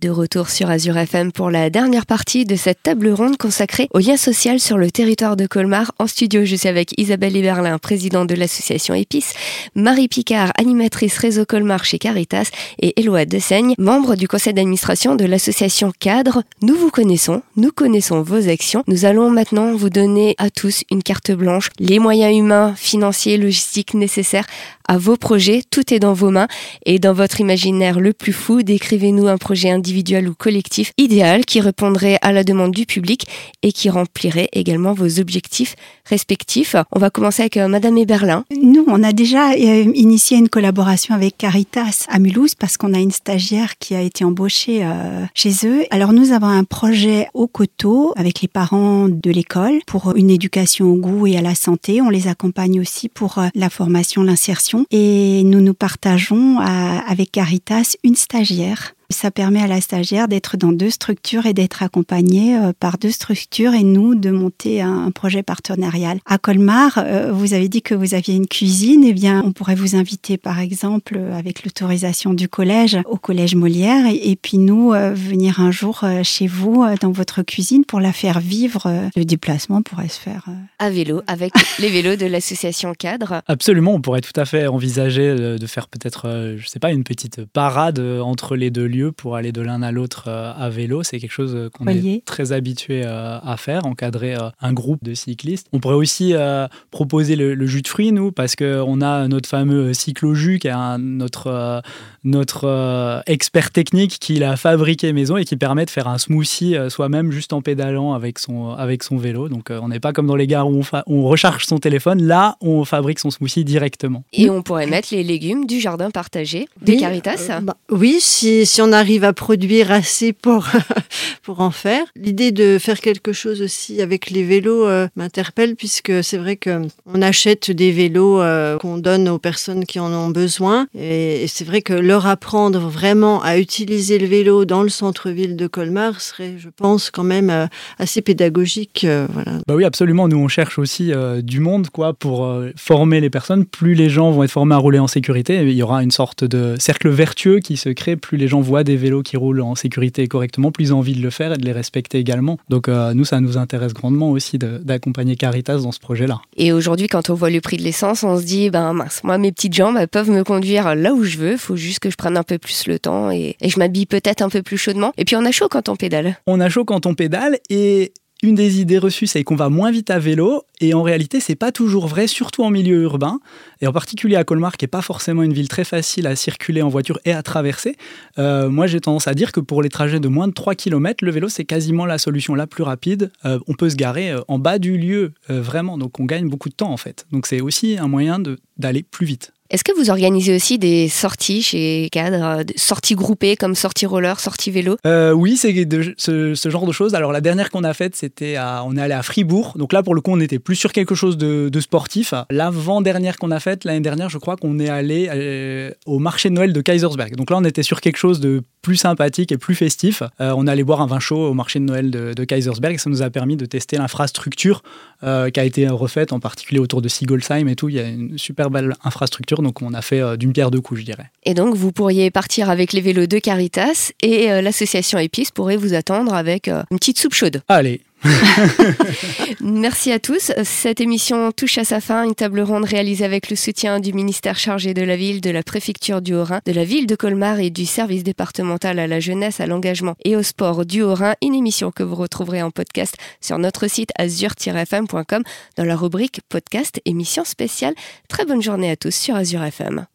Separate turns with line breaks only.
De retour sur Azure FM pour la dernière partie de cette table ronde consacrée au lien social sur le territoire de Colmar. En studio, je suis avec Isabelle Eberlin, présidente de l'association EPIS, Marie Picard, animatrice réseau Colmar chez Caritas et Éloi Dessaigne, membre du conseil d'administration de l'association Cadre. Nous vous connaissons, nous connaissons vos actions. Nous allons maintenant vous donner à tous une carte blanche, les moyens humains, financiers, logistiques nécessaires à vos projets. Tout est dans vos mains et dans votre imaginaire le plus fou, décrivez-nous un projet individuel individuel ou collectif idéal qui répondrait à la demande du public et qui remplirait également vos objectifs respectifs. On va commencer avec euh, Madame Eberlin.
Nous, on a déjà euh, initié une collaboration avec Caritas à Mulhouse parce qu'on a une stagiaire qui a été embauchée euh, chez eux. Alors nous avons un projet au coteau avec les parents de l'école pour une éducation au goût et à la santé. On les accompagne aussi pour la formation, l'insertion et nous nous partageons avec Caritas une stagiaire ça permet à la stagiaire d'être dans deux structures et d'être accompagnée euh, par deux structures et nous de monter un projet partenarial. À Colmar, euh, vous avez dit que vous aviez une cuisine. Eh bien, on pourrait vous inviter, par exemple, avec l'autorisation du collège, au collège Molière, et, puis nous euh, venir un jour chez vous dans votre cuisine pour la faire vivre. Le déplacement pourrait se faire
à vélo avec les vélos de l'association Cadre.
Absolument, on pourrait tout à fait envisager de faire peut-être, je sais pas, une petite parade entre les deux lieux pour aller de l'un à l'autre euh, à vélo. C'est quelque chose euh, qu'on est très habitué euh, à faire, encadrer un groupe de cyclistes. On pourrait aussi proposer le, jus de fruits, nous, parce qu'on a notre fameux cyclo-jus qui est notre, notre expert technique qui l'a fabriqué maison et qui permet de faire un smoothie soi-même juste en pédalant avec son, avec son vélo. Donc on n'est pas comme dans les gares où on, on recharge son téléphone. Là, on fabrique son smoothie directement.
Et on pourrait mettre les légumes du jardin partagé de Caritas.
Bah, oui, si, si on on arrive à produire assez pour, pour en faire. L'idée de faire quelque chose aussi avec les vélos euh, m'interpelle puisque c'est vrai qu'on achète des vélos euh, qu'on donne aux personnes qui en ont besoin. Et, c'est vrai que leur apprendre vraiment à utiliser le vélo dans le centre-ville de Colmar serait, je pense, quand même euh, assez pédagogique.
Bah oui, absolument. Nous, on cherche aussi du monde quoi, pour former les personnes. Plus les gens vont être formés à rouler en sécurité, il y aura une sorte de cercle vertueux qui se crée, plus les gens voient des vélos qui roulent en sécurité correctement, plus envie de le faire et de les respecter également. Donc euh, nous, ça nous intéresse grandement aussi d'accompagner Caritas dans ce projet-là.
Et aujourd'hui, quand on voit le prix de l'essence, on se dit, ben mince, moi mes petites jambes elles peuvent me conduire là où je veux, il faut juste que je prenne un peu plus le temps et, et je m'habille peut-être un peu plus chaudement. Et puis on a chaud quand on pédale.
On a chaud quand on pédale et une des idées reçues, c'est qu'on va moins vite à vélo, et en réalité, c'est pas toujours vrai, surtout en milieu urbain, et en particulier à Colmar, qui est pas forcément une ville très facile à circuler en voiture et à traverser. Euh, moi, j'ai tendance à dire que pour les trajets de moins de 3 km, le vélo, c'est quasiment la solution la plus rapide. Euh, on peut se garer euh, en bas du lieu, vraiment, donc on gagne beaucoup de temps en fait. Donc c'est aussi un moyen d'aller plus vite.
Est-ce que vous organisez aussi des sorties chez Cadre, sorties groupées comme sorties roller, sorties vélo?
Euh, Oui, c'est ce, genre de choses. Alors la dernière qu'on a faite, c'était on est allé à Fribourg. Donc là, pour le coup, on était plus sur quelque chose de, sportif. L'avant-dernière qu'on a faite, l'année dernière, je crois qu'on est allé euh, au marché de Noël de Kaisersberg. Donc là, on était sur quelque chose de plus sympathique et plus festif. Euh, on allait boire un vin chaud au marché de Noël de, de Kaisersberg ça nous a permis de tester l'infrastructure qui a été refaite, en particulier autour de Sigolsheim et tout. Il y a une super belle infrastructure donc on a fait euh, d'une pierre deux coups, je dirais.
Et donc vous pourriez partir avec les vélos de Caritas et euh, l'association Épice pourrait vous attendre avec euh, une petite soupe chaude.
Allez,
Merci à tous. Cette émission touche à sa fin. Une table ronde réalisée avec le soutien du ministère chargé de la ville, de la préfecture du Haut-Rhin, de la ville de Colmar et du service départemental à la jeunesse, à l'engagement et au sport du Haut-Rhin. Une émission que vous retrouverez en podcast sur notre site azur-fm.com dans la rubrique podcast émission spéciale. Très bonne journée à tous sur Azure FM.